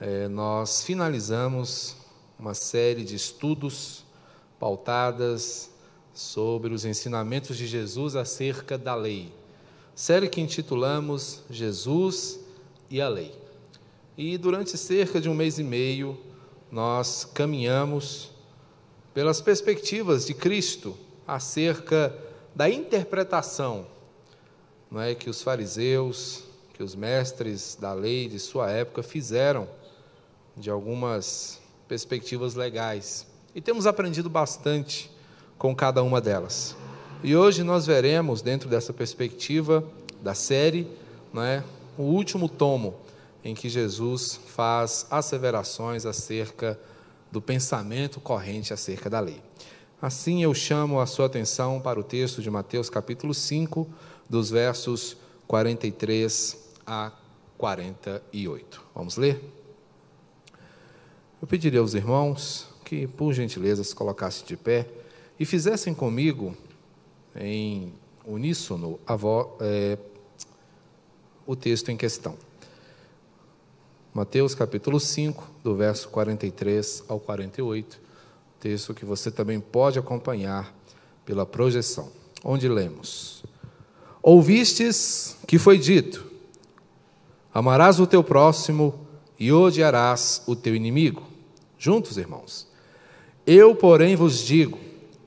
é, nós finalizamos uma série de estudos pautadas sobre os ensinamentos de Jesus acerca da lei. Série que intitulamos Jesus e a Lei. E durante cerca de um mês e meio, nós caminhamos pelas perspectivas de Cristo acerca da interpretação não é, que os fariseus, que os mestres da lei de sua época fizeram de algumas perspectivas legais. E temos aprendido bastante com cada uma delas. E hoje nós veremos, dentro dessa perspectiva da série, não é, o último tomo em que Jesus faz asseverações acerca do pensamento corrente acerca da lei. Assim eu chamo a sua atenção para o texto de Mateus capítulo 5, dos versos 43 a 48. Vamos ler? Eu pediria aos irmãos que, por gentileza, se colocassem de pé e fizessem comigo, em uníssono, vo, é, o texto em questão. Mateus capítulo 5, do verso 43 ao 48 texto que você também pode acompanhar pela projeção, onde lemos: Ouvistes que foi dito: Amarás o teu próximo e odiarás o teu inimigo. Juntos, irmãos. Eu, porém, vos digo: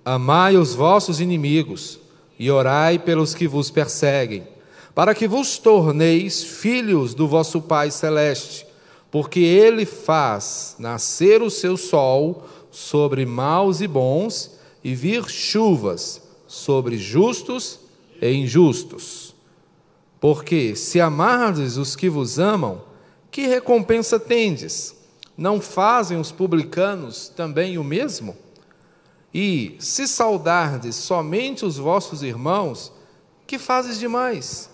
Amai os vossos inimigos e orai pelos que vos perseguem, para que vos torneis filhos do vosso Pai celeste, porque ele faz nascer o seu sol sobre maus e bons, e vir chuvas sobre justos e injustos. Porque se amardes os que vos amam, que recompensa tendes? Não fazem os publicanos também o mesmo? E se saudardes somente os vossos irmãos, que fazes demais?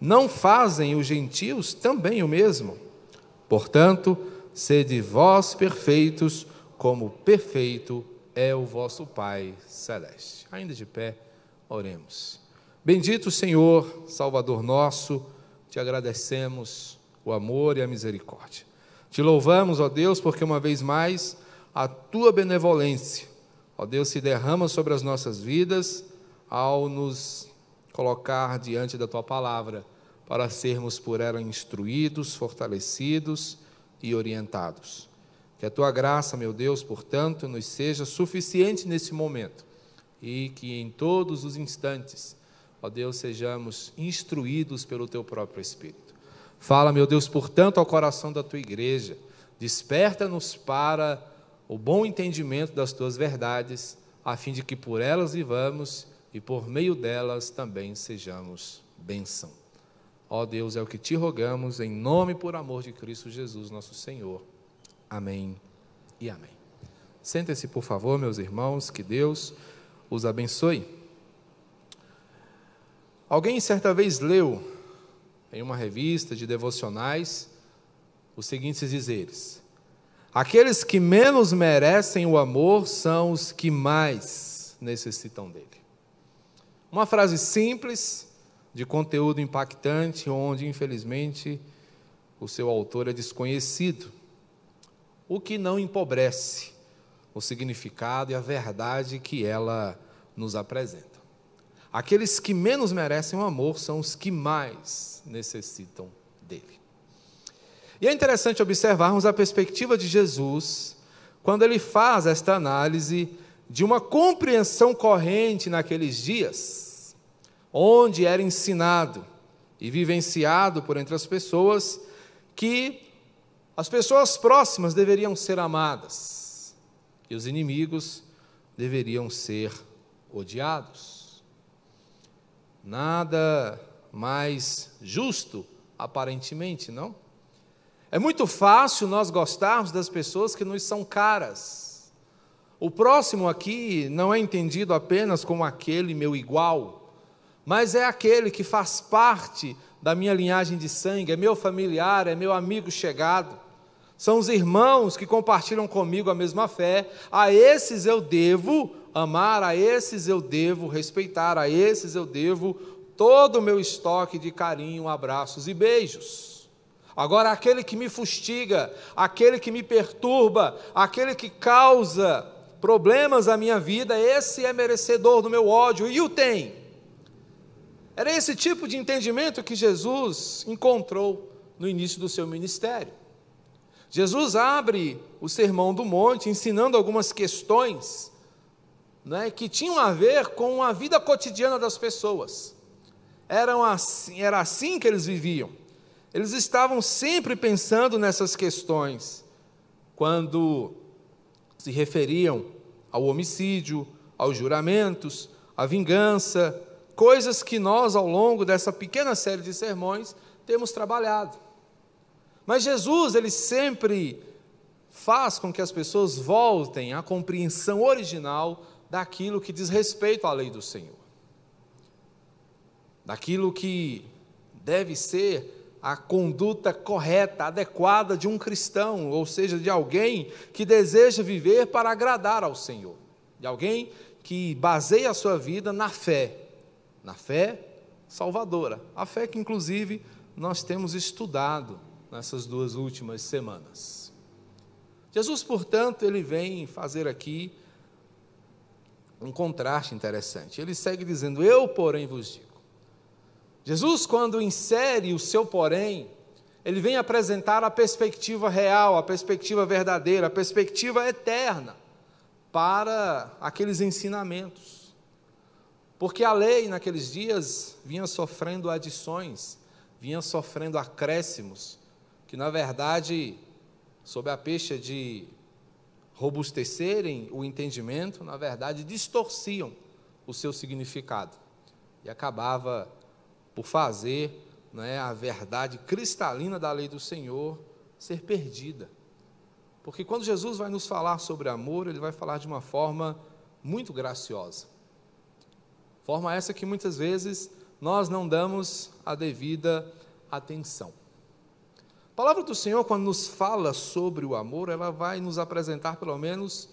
Não fazem os gentios também o mesmo? Portanto, sede vós perfeitos, como perfeito é o vosso Pai celeste. Ainda de pé, oremos. Bendito Senhor, Salvador nosso, te agradecemos o amor e a misericórdia. Te louvamos, ó Deus, porque uma vez mais a tua benevolência, ó Deus, se derrama sobre as nossas vidas ao nos colocar diante da tua palavra para sermos por ela instruídos, fortalecidos e orientados. Que a tua graça, meu Deus, portanto, nos seja suficiente nesse momento e que em todos os instantes, ó Deus, sejamos instruídos pelo teu próprio Espírito. Fala, meu Deus, portanto, ao coração da tua igreja, desperta-nos para o bom entendimento das tuas verdades, a fim de que por elas vivamos e por meio delas também sejamos bênção. Ó Deus, é o que te rogamos, em nome e por amor de Cristo Jesus, nosso Senhor. Amém e amém. Sentem-se, por favor, meus irmãos, que Deus os abençoe. Alguém certa vez leu em uma revista de devocionais os seguintes dizeres: Aqueles que menos merecem o amor são os que mais necessitam dele. Uma frase simples, de conteúdo impactante, onde, infelizmente, o seu autor é desconhecido o que não empobrece o significado e a verdade que ela nos apresenta. Aqueles que menos merecem o amor são os que mais necessitam dele. E é interessante observarmos a perspectiva de Jesus quando ele faz esta análise de uma compreensão corrente naqueles dias, onde era ensinado e vivenciado por entre as pessoas que as pessoas próximas deveriam ser amadas e os inimigos deveriam ser odiados. Nada mais justo, aparentemente, não? É muito fácil nós gostarmos das pessoas que nos são caras. O próximo aqui não é entendido apenas como aquele meu igual, mas é aquele que faz parte da minha linhagem de sangue, é meu familiar, é meu amigo chegado são os irmãos que compartilham comigo a mesma fé, a esses eu devo amar, a esses eu devo respeitar, a esses eu devo todo o meu estoque de carinho, abraços e beijos. Agora, aquele que me fustiga, aquele que me perturba, aquele que causa problemas à minha vida, esse é merecedor do meu ódio e o tem. Era esse tipo de entendimento que Jesus encontrou no início do seu ministério. Jesus abre o Sermão do Monte ensinando algumas questões né, que tinham a ver com a vida cotidiana das pessoas. Eram assim, era assim que eles viviam. Eles estavam sempre pensando nessas questões quando se referiam ao homicídio, aos juramentos, à vingança, coisas que nós, ao longo dessa pequena série de sermões, temos trabalhado. Mas Jesus, ele sempre faz com que as pessoas voltem à compreensão original daquilo que diz respeito à lei do Senhor. Daquilo que deve ser a conduta correta, adequada de um cristão, ou seja, de alguém que deseja viver para agradar ao Senhor, de alguém que baseia a sua vida na fé, na fé salvadora, a fé que inclusive nós temos estudado nessas duas últimas semanas. Jesus, portanto, ele vem fazer aqui um contraste interessante. Ele segue dizendo: Eu, porém, vos digo. Jesus, quando insere o seu porém, ele vem apresentar a perspectiva real, a perspectiva verdadeira, a perspectiva eterna para aqueles ensinamentos. Porque a lei naqueles dias vinha sofrendo adições, vinha sofrendo acréscimos, que na verdade, sob a pecha de robustecerem o entendimento, na verdade distorciam o seu significado e acabava por fazer né, a verdade cristalina da lei do Senhor ser perdida. Porque quando Jesus vai nos falar sobre amor, ele vai falar de uma forma muito graciosa. Forma essa que muitas vezes nós não damos a devida atenção. A palavra do Senhor, quando nos fala sobre o amor, ela vai nos apresentar pelo menos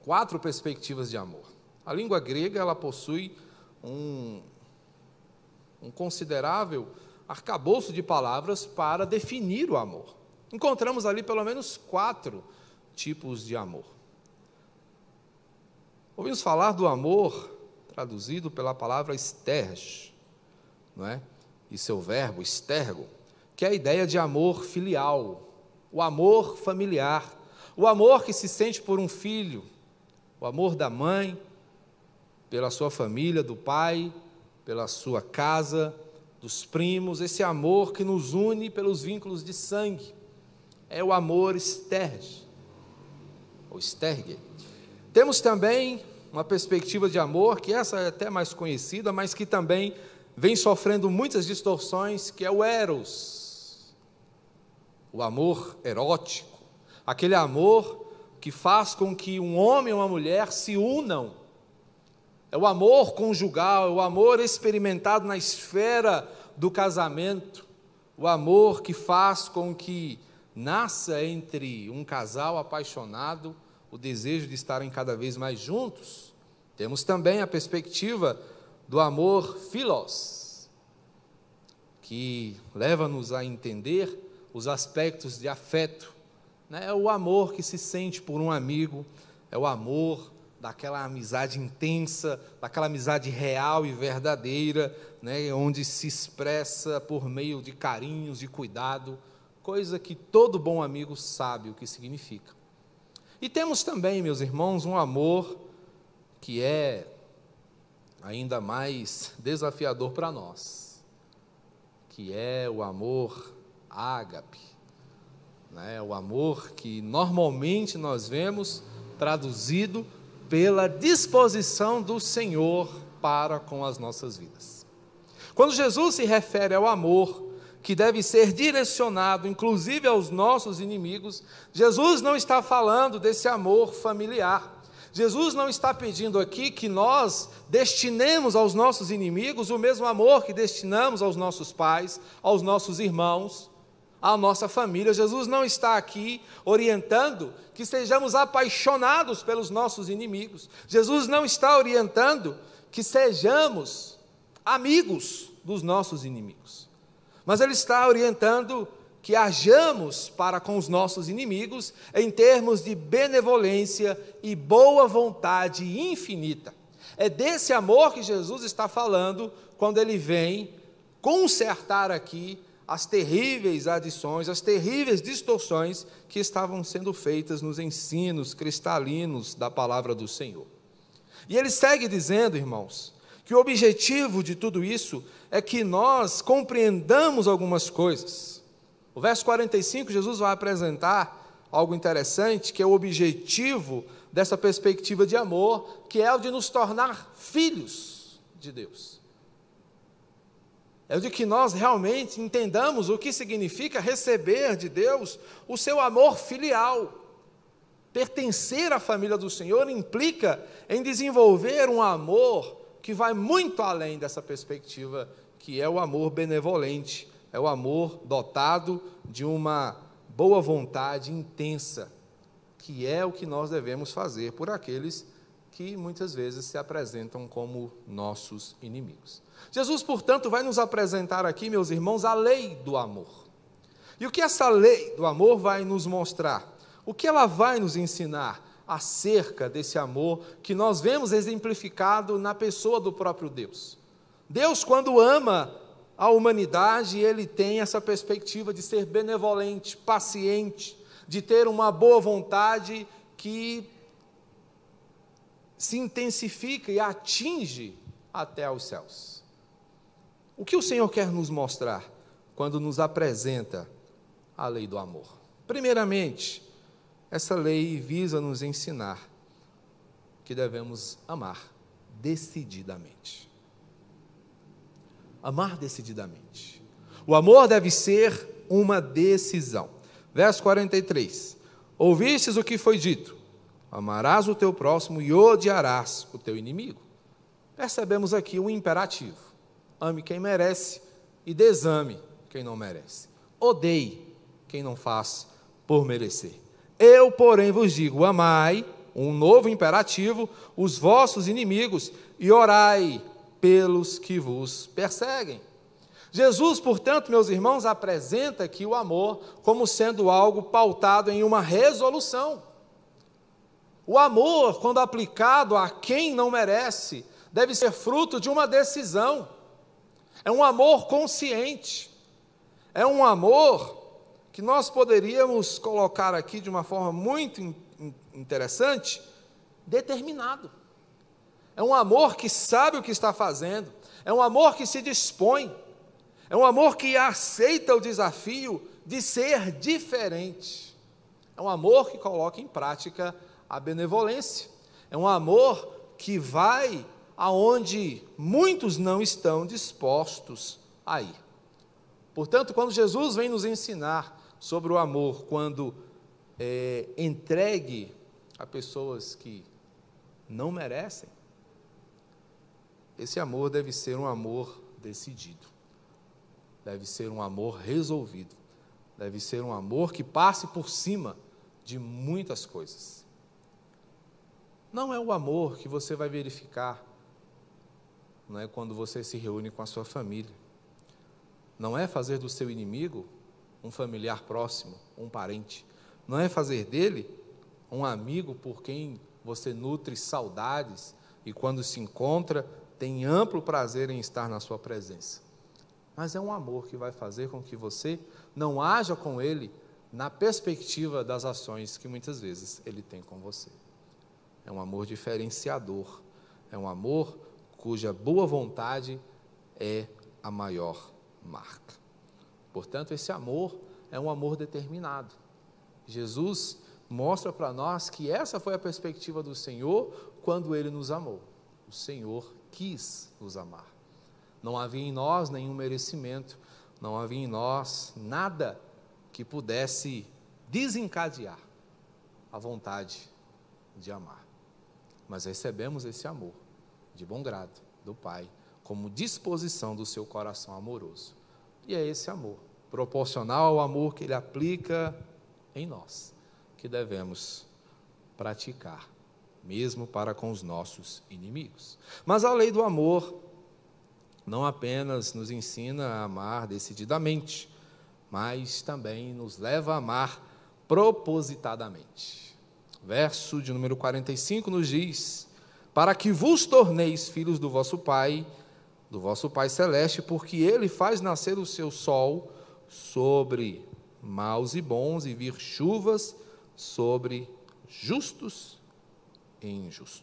quatro perspectivas de amor. A língua grega ela possui um, um considerável arcabouço de palavras para definir o amor. Encontramos ali pelo menos quatro tipos de amor. Ouvimos falar do amor traduzido pela palavra esterge, não é? E seu verbo estergo que é a ideia de amor filial, o amor familiar, o amor que se sente por um filho, o amor da mãe, pela sua família, do pai, pela sua casa, dos primos, esse amor que nos une pelos vínculos de sangue. É o amor esterge, ou estergue. Temos também uma perspectiva de amor, que essa é até mais conhecida, mas que também vem sofrendo muitas distorções, que é o eros, o amor erótico, aquele amor que faz com que um homem e uma mulher se unam. É o amor conjugal, é o amor experimentado na esfera do casamento, o amor que faz com que nasça entre um casal apaixonado o desejo de estarem cada vez mais juntos. Temos também a perspectiva do amor filos, que leva-nos a entender os aspectos de afeto. Né? É o amor que se sente por um amigo, é o amor daquela amizade intensa, daquela amizade real e verdadeira, né? onde se expressa por meio de carinhos, de cuidado, coisa que todo bom amigo sabe o que significa. E temos também, meus irmãos, um amor que é ainda mais desafiador para nós, que é o amor ágape, né? o amor que normalmente nós vemos traduzido pela disposição do Senhor para com as nossas vidas. Quando Jesus se refere ao amor que deve ser direcionado inclusive aos nossos inimigos, Jesus não está falando desse amor familiar. Jesus não está pedindo aqui que nós destinemos aos nossos inimigos o mesmo amor que destinamos aos nossos pais, aos nossos irmãos, à nossa família. Jesus não está aqui orientando que sejamos apaixonados pelos nossos inimigos. Jesus não está orientando que sejamos amigos dos nossos inimigos. Mas ele está orientando que hajamos para com os nossos inimigos em termos de benevolência e boa vontade infinita. É desse amor que Jesus está falando quando ele vem consertar aqui as terríveis adições, as terríveis distorções que estavam sendo feitas nos ensinos cristalinos da palavra do Senhor. E ele segue dizendo, irmãos, que o objetivo de tudo isso é que nós compreendamos algumas coisas. O verso 45, Jesus vai apresentar algo interessante, que é o objetivo dessa perspectiva de amor, que é o de nos tornar filhos de Deus. É de que nós realmente entendamos o que significa receber de Deus o seu amor filial. Pertencer à família do Senhor implica em desenvolver um amor que vai muito além dessa perspectiva, que é o amor benevolente, é o amor dotado de uma boa vontade intensa, que é o que nós devemos fazer por aqueles que muitas vezes se apresentam como nossos inimigos. Jesus, portanto, vai nos apresentar aqui, meus irmãos, a lei do amor. E o que essa lei do amor vai nos mostrar? O que ela vai nos ensinar acerca desse amor que nós vemos exemplificado na pessoa do próprio Deus? Deus, quando ama a humanidade, ele tem essa perspectiva de ser benevolente, paciente, de ter uma boa vontade que se intensifica e atinge até aos céus. O que o Senhor quer nos mostrar quando nos apresenta a lei do amor? Primeiramente, essa lei visa nos ensinar que devemos amar decididamente. Amar decididamente. O amor deve ser uma decisão. Verso 43. Ouvistes o que foi dito: Amarás o teu próximo e odiarás o teu inimigo. Percebemos aqui um imperativo: ame quem merece e desame quem não merece. Odeie quem não faz por merecer. Eu, porém, vos digo: amai, um novo imperativo, os vossos inimigos e orai pelos que vos perseguem. Jesus, portanto, meus irmãos, apresenta aqui o amor como sendo algo pautado em uma resolução. O amor, quando aplicado a quem não merece, deve ser fruto de uma decisão. É um amor consciente. É um amor que nós poderíamos colocar aqui de uma forma muito interessante, determinado. É um amor que sabe o que está fazendo, é um amor que se dispõe, é um amor que aceita o desafio de ser diferente. É um amor que coloca em prática a benevolência. É um amor que vai aonde muitos não estão dispostos a ir. Portanto, quando Jesus vem nos ensinar sobre o amor, quando é, entregue a pessoas que não merecem, esse amor deve ser um amor decidido, deve ser um amor resolvido, deve ser um amor que passe por cima de muitas coisas não é o amor que você vai verificar não é quando você se reúne com a sua família. Não é fazer do seu inimigo um familiar próximo, um parente. Não é fazer dele um amigo por quem você nutre saudades e quando se encontra tem amplo prazer em estar na sua presença. Mas é um amor que vai fazer com que você não haja com ele na perspectiva das ações que muitas vezes ele tem com você. É um amor diferenciador. É um amor cuja boa vontade é a maior marca. Portanto, esse amor é um amor determinado. Jesus mostra para nós que essa foi a perspectiva do Senhor quando ele nos amou. O Senhor quis nos amar. Não havia em nós nenhum merecimento, não havia em nós nada que pudesse desencadear a vontade de amar mas recebemos esse amor de bom grado do Pai, como disposição do seu coração amoroso. E é esse amor, proporcional ao amor que Ele aplica em nós, que devemos praticar, mesmo para com os nossos inimigos. Mas a lei do amor não apenas nos ensina a amar decididamente, mas também nos leva a amar propositadamente. Verso de número 45 nos diz: Para que vos torneis filhos do vosso Pai, do vosso Pai celeste, porque ele faz nascer o seu sol sobre maus e bons e vir chuvas sobre justos e injustos.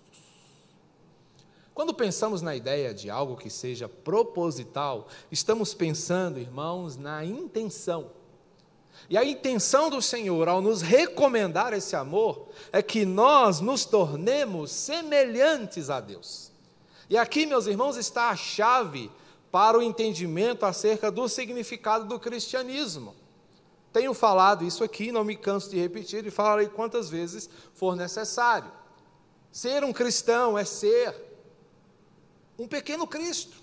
Quando pensamos na ideia de algo que seja proposital, estamos pensando, irmãos, na intenção. E a intenção do Senhor ao nos recomendar esse amor é que nós nos tornemos semelhantes a Deus. E aqui, meus irmãos, está a chave para o entendimento acerca do significado do cristianismo. Tenho falado isso aqui, não me canso de repetir e falarei quantas vezes for necessário. Ser um cristão é ser um pequeno Cristo.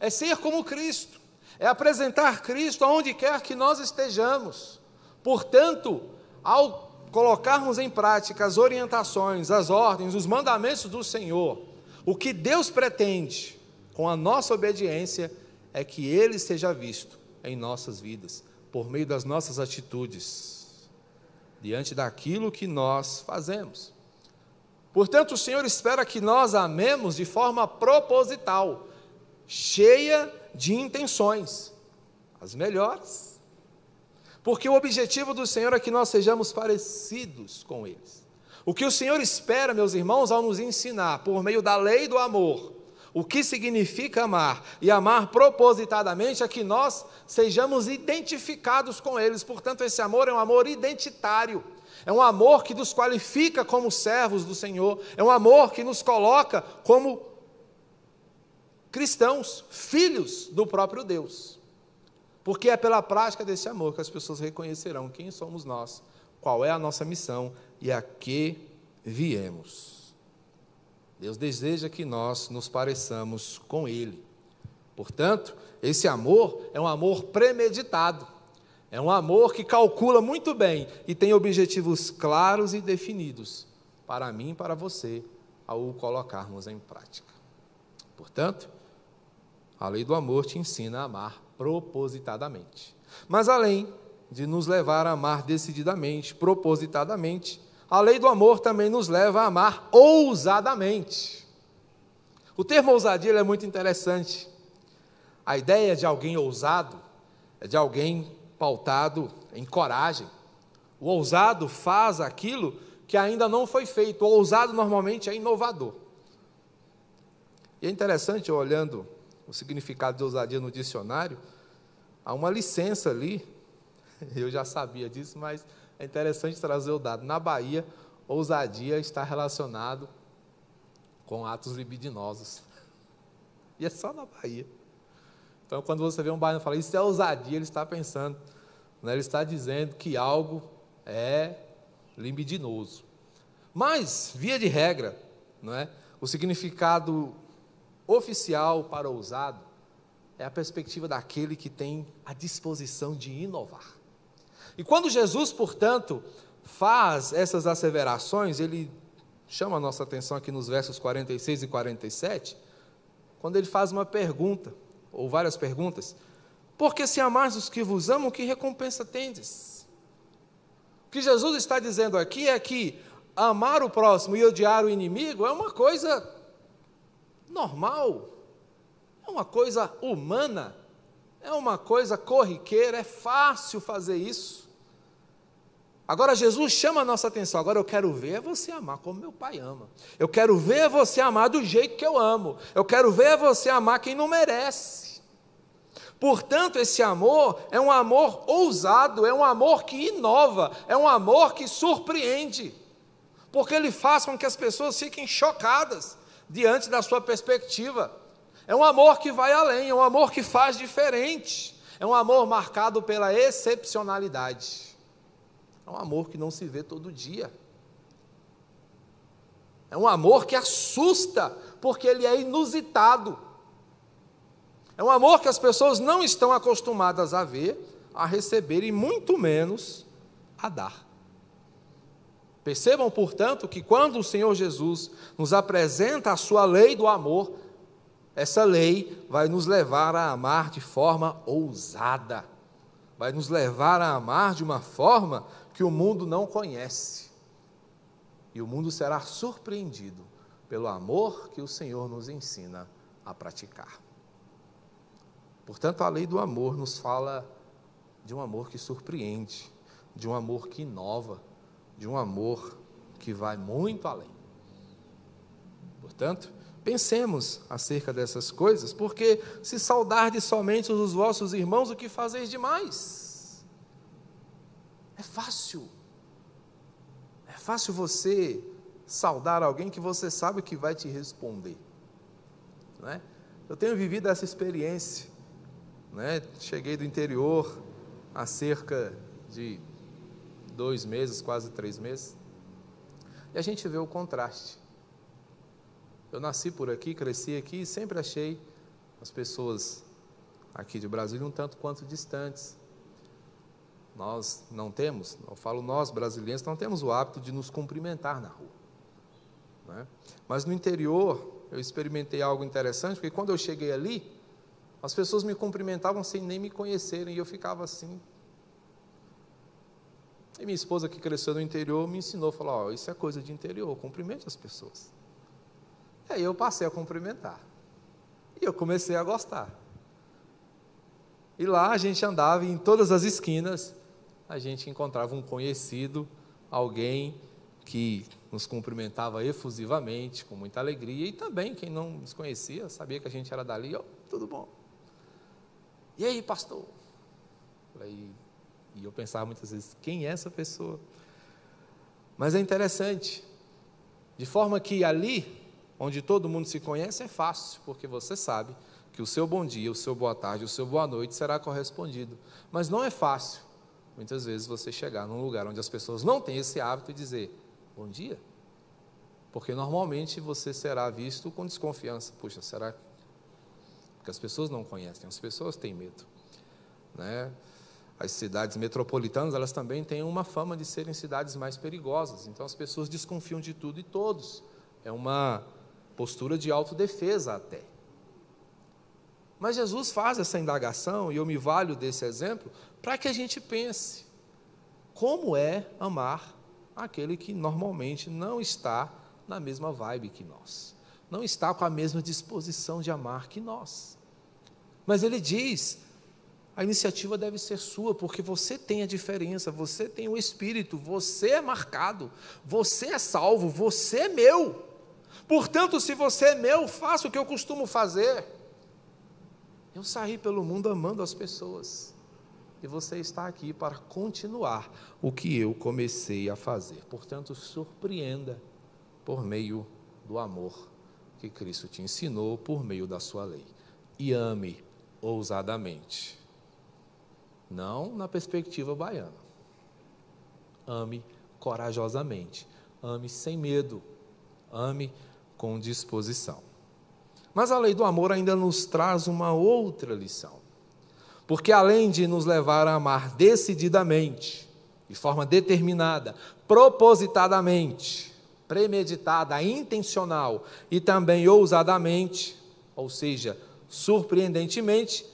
É ser como Cristo. É apresentar Cristo aonde quer que nós estejamos. Portanto, ao colocarmos em prática as orientações, as ordens, os mandamentos do Senhor, o que Deus pretende com a nossa obediência é que Ele seja visto em nossas vidas, por meio das nossas atitudes, diante daquilo que nós fazemos. Portanto, o Senhor espera que nós amemos de forma proposital, cheia de intenções, as melhores. Porque o objetivo do Senhor é que nós sejamos parecidos com eles. O que o Senhor espera, meus irmãos, ao nos ensinar, por meio da lei do amor, o que significa amar e amar propositadamente é que nós sejamos identificados com eles. Portanto, esse amor é um amor identitário é um amor que nos qualifica como servos do Senhor, é um amor que nos coloca como cristãos, filhos do próprio Deus. Porque é pela prática desse amor que as pessoas reconhecerão quem somos nós, qual é a nossa missão e a que viemos. Deus deseja que nós nos pareçamos com Ele. Portanto, esse amor é um amor premeditado. É um amor que calcula muito bem e tem objetivos claros e definidos para mim e para você ao colocarmos em prática. Portanto, a lei do amor te ensina a amar propositadamente. Mas além de nos levar a amar decididamente, propositadamente, a lei do amor também nos leva a amar ousadamente. O termo ousadia é muito interessante. A ideia de alguém ousado é de alguém pautado em coragem. O ousado faz aquilo que ainda não foi feito. O ousado normalmente é inovador. E é interessante, olhando o significado de ousadia no dicionário, há uma licença ali, eu já sabia disso, mas é interessante trazer o dado. Na Bahia, ousadia está relacionado com atos libidinosos. E é só na Bahia. Então, quando você vê um baiano falar isso é ousadia, ele está pensando, né, ele está dizendo que algo é libidinoso. Mas, via de regra, não é? o significado oficial para ousado é a perspectiva daquele que tem a disposição de inovar. E quando Jesus, portanto, faz essas asseverações, ele chama a nossa atenção aqui nos versos 46 e 47, quando ele faz uma pergunta ou várias perguntas. Porque se amais os que vos amam, que recompensa tendes? O que Jesus está dizendo aqui é que amar o próximo e odiar o inimigo é uma coisa normal, é uma coisa humana, é uma coisa corriqueira, é fácil fazer isso. Agora Jesus chama a nossa atenção. Agora eu quero ver você amar como meu pai ama. Eu quero ver você amar do jeito que eu amo. Eu quero ver você amar quem não merece. Portanto, esse amor é um amor ousado, é um amor que inova, é um amor que surpreende, porque ele faz com que as pessoas fiquem chocadas diante da sua perspectiva. É um amor que vai além, é um amor que faz diferente, é um amor marcado pela excepcionalidade. É um amor que não se vê todo dia. É um amor que assusta, porque ele é inusitado. É um amor que as pessoas não estão acostumadas a ver, a receber e muito menos a dar. Percebam, portanto, que quando o Senhor Jesus nos apresenta a sua lei do amor, essa lei vai nos levar a amar de forma ousada, vai nos levar a amar de uma forma que o mundo não conhece. E o mundo será surpreendido pelo amor que o Senhor nos ensina a praticar. Portanto, a lei do amor nos fala de um amor que surpreende, de um amor que inova, de um amor que vai muito além. Portanto, pensemos acerca dessas coisas, porque se saudardes somente os vossos irmãos, o que fazeis demais? É fácil. É fácil você saudar alguém que você sabe que vai te responder. Não é? Eu tenho vivido essa experiência. Né? Cheguei do interior há cerca de dois meses, quase três meses, e a gente vê o contraste. Eu nasci por aqui, cresci aqui e sempre achei as pessoas aqui de Brasília um tanto quanto distantes. Nós não temos, eu falo nós brasileiros, não temos o hábito de nos cumprimentar na rua. Né? Mas no interior, eu experimentei algo interessante, porque quando eu cheguei ali, as pessoas me cumprimentavam sem nem me conhecerem, e eu ficava assim. E minha esposa, que cresceu no interior, me ensinou, falou, oh, isso é coisa de interior, cumprimente as pessoas. E aí eu passei a cumprimentar. E eu comecei a gostar. E lá a gente andava em todas as esquinas, a gente encontrava um conhecido, alguém que nos cumprimentava efusivamente, com muita alegria, e também quem não nos conhecia, sabia que a gente era dali, oh, tudo bom. E aí, pastor? Falei, e eu pensava muitas vezes, quem é essa pessoa? Mas é interessante, de forma que ali, onde todo mundo se conhece, é fácil, porque você sabe que o seu bom dia, o seu boa tarde, o seu boa noite será correspondido. Mas não é fácil, muitas vezes, você chegar num lugar onde as pessoas não têm esse hábito e dizer, bom dia. Porque normalmente você será visto com desconfiança. Puxa, será que. Porque as pessoas não conhecem, as pessoas têm medo. Né? As cidades metropolitanas, elas também têm uma fama de serem cidades mais perigosas. Então as pessoas desconfiam de tudo e todos. É uma postura de autodefesa até. Mas Jesus faz essa indagação, e eu me valho desse exemplo, para que a gente pense: como é amar aquele que normalmente não está na mesma vibe que nós, não está com a mesma disposição de amar que nós. Mas ele diz: a iniciativa deve ser sua, porque você tem a diferença, você tem o Espírito, você é marcado, você é salvo, você é meu. Portanto, se você é meu, faça o que eu costumo fazer. Eu saí pelo mundo amando as pessoas e você está aqui para continuar o que eu comecei a fazer. Portanto, surpreenda por meio do amor que Cristo te ensinou por meio da sua lei. E ame ousadamente. Não na perspectiva baiana. Ame corajosamente. Ame sem medo. Ame com disposição. Mas a lei do amor ainda nos traz uma outra lição. Porque além de nos levar a amar decididamente, de forma determinada, propositadamente, premeditada, intencional e também ousadamente, ou seja, surpreendentemente,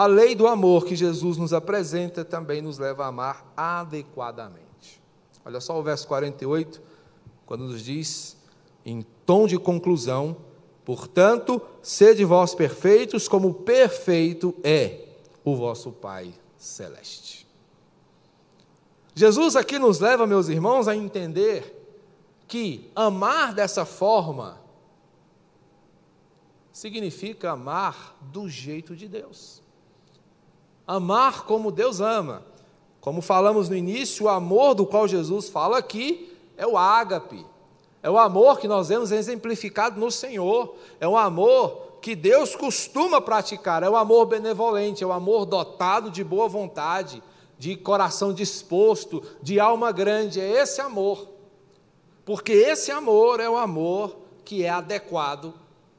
a lei do amor que Jesus nos apresenta também nos leva a amar adequadamente. Olha só o verso 48, quando nos diz, em tom de conclusão, portanto, sede vós perfeitos, como perfeito é o vosso Pai celeste. Jesus aqui nos leva, meus irmãos, a entender que amar dessa forma significa amar do jeito de Deus. Amar como Deus ama. Como falamos no início, o amor do qual Jesus fala aqui é o ágape. É o amor que nós vemos exemplificado no Senhor. É um amor que Deus costuma praticar, é o amor benevolente, é o amor dotado de boa vontade, de coração disposto, de alma grande, é esse amor. Porque esse amor é o amor que é adequado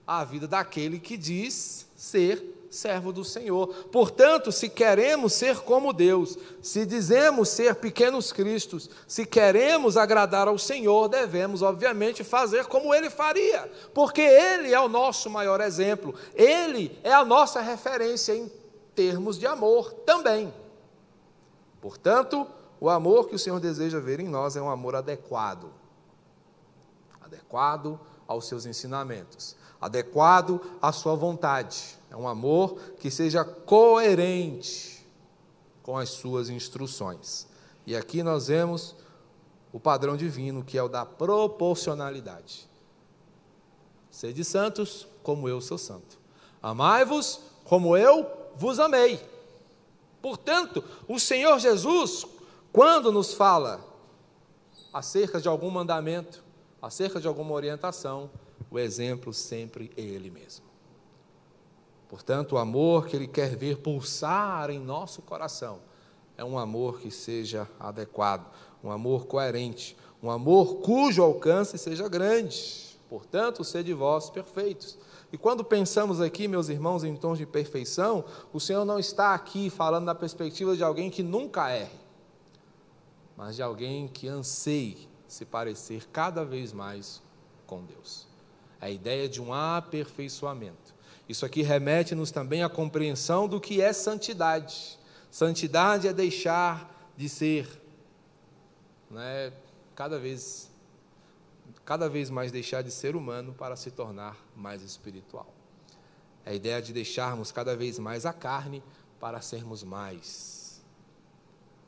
à vida daquele que diz ser servo do Senhor. Portanto, se queremos ser como Deus, se dizemos ser pequenos cristos, se queremos agradar ao Senhor, devemos, obviamente, fazer como ele faria, porque ele é o nosso maior exemplo, ele é a nossa referência em termos de amor também. Portanto, o amor que o Senhor deseja ver em nós é um amor adequado adequado aos seus ensinamentos, adequado à sua vontade. É um amor que seja coerente com as suas instruções. E aqui nós vemos o padrão divino, que é o da proporcionalidade. Sede santos, como eu sou santo. Amai-vos, como eu vos amei. Portanto, o Senhor Jesus, quando nos fala acerca de algum mandamento, acerca de alguma orientação, o exemplo sempre é Ele mesmo. Portanto, o amor que Ele quer ver pulsar em nosso coração é um amor que seja adequado, um amor coerente, um amor cujo alcance seja grande. Portanto, sede vós perfeitos. E quando pensamos aqui, meus irmãos, em tons de perfeição, o Senhor não está aqui falando na perspectiva de alguém que nunca erre, mas de alguém que anseie se parecer cada vez mais com Deus. A ideia de um aperfeiçoamento. Isso aqui remete-nos também à compreensão do que é santidade. Santidade é deixar de ser, né, cada vez cada vez mais deixar de ser humano para se tornar mais espiritual. É a ideia de deixarmos cada vez mais a carne para sermos mais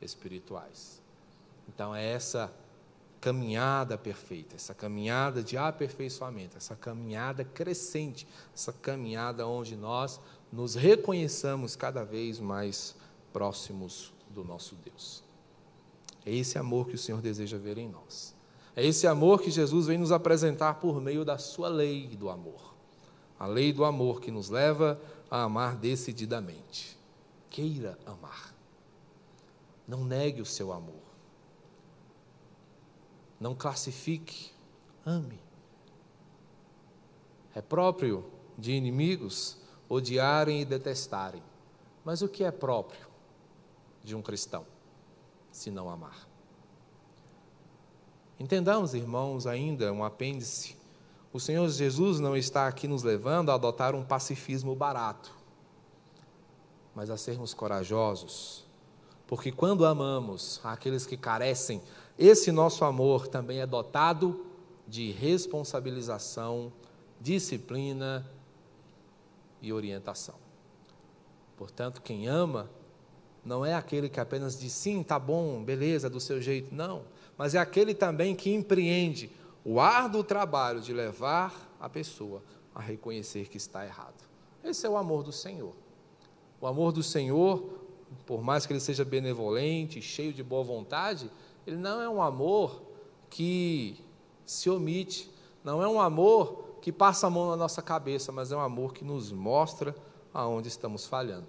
espirituais. Então é essa caminhada perfeita, essa caminhada de aperfeiçoamento, essa caminhada crescente, essa caminhada onde nós nos reconheçamos cada vez mais próximos do nosso Deus. É esse amor que o Senhor deseja ver em nós. É esse amor que Jesus vem nos apresentar por meio da sua lei do amor. A lei do amor que nos leva a amar decididamente. Queira amar. Não negue o seu amor. Não classifique, ame. É próprio de inimigos odiarem e detestarem. Mas o que é próprio de um cristão, se não amar? Entendamos, irmãos, ainda um apêndice. O Senhor Jesus não está aqui nos levando a adotar um pacifismo barato, mas a sermos corajosos, porque quando amamos aqueles que carecem esse nosso amor também é dotado de responsabilização, disciplina e orientação. Portanto, quem ama não é aquele que apenas diz sim, tá bom, beleza, do seu jeito, não, mas é aquele também que empreende o árduo trabalho de levar a pessoa a reconhecer que está errado. Esse é o amor do Senhor. O amor do Senhor, por mais que ele seja benevolente, cheio de boa vontade, ele não é um amor que se omite, não é um amor que passa a mão na nossa cabeça, mas é um amor que nos mostra aonde estamos falhando.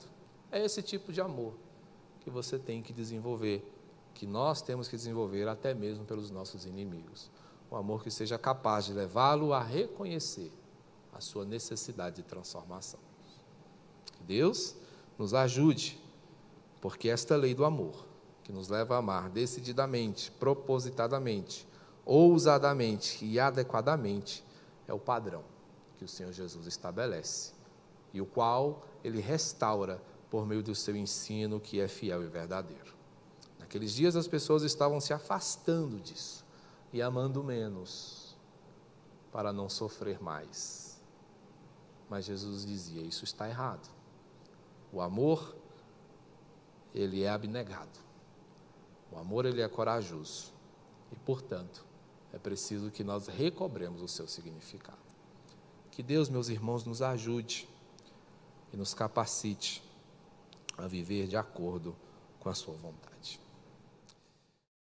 É esse tipo de amor que você tem que desenvolver, que nós temos que desenvolver até mesmo pelos nossos inimigos. Um amor que seja capaz de levá-lo a reconhecer a sua necessidade de transformação. Que Deus nos ajude, porque esta lei do amor que nos leva a amar decididamente, propositadamente, ousadamente e adequadamente, é o padrão que o Senhor Jesus estabelece e o qual ele restaura por meio do seu ensino que é fiel e verdadeiro. Naqueles dias as pessoas estavam se afastando disso e amando menos para não sofrer mais. Mas Jesus dizia: isso está errado. O amor ele é abnegado. O amor ele é corajoso e, portanto, é preciso que nós recobremos o seu significado. Que Deus, meus irmãos, nos ajude e nos capacite a viver de acordo com a sua vontade.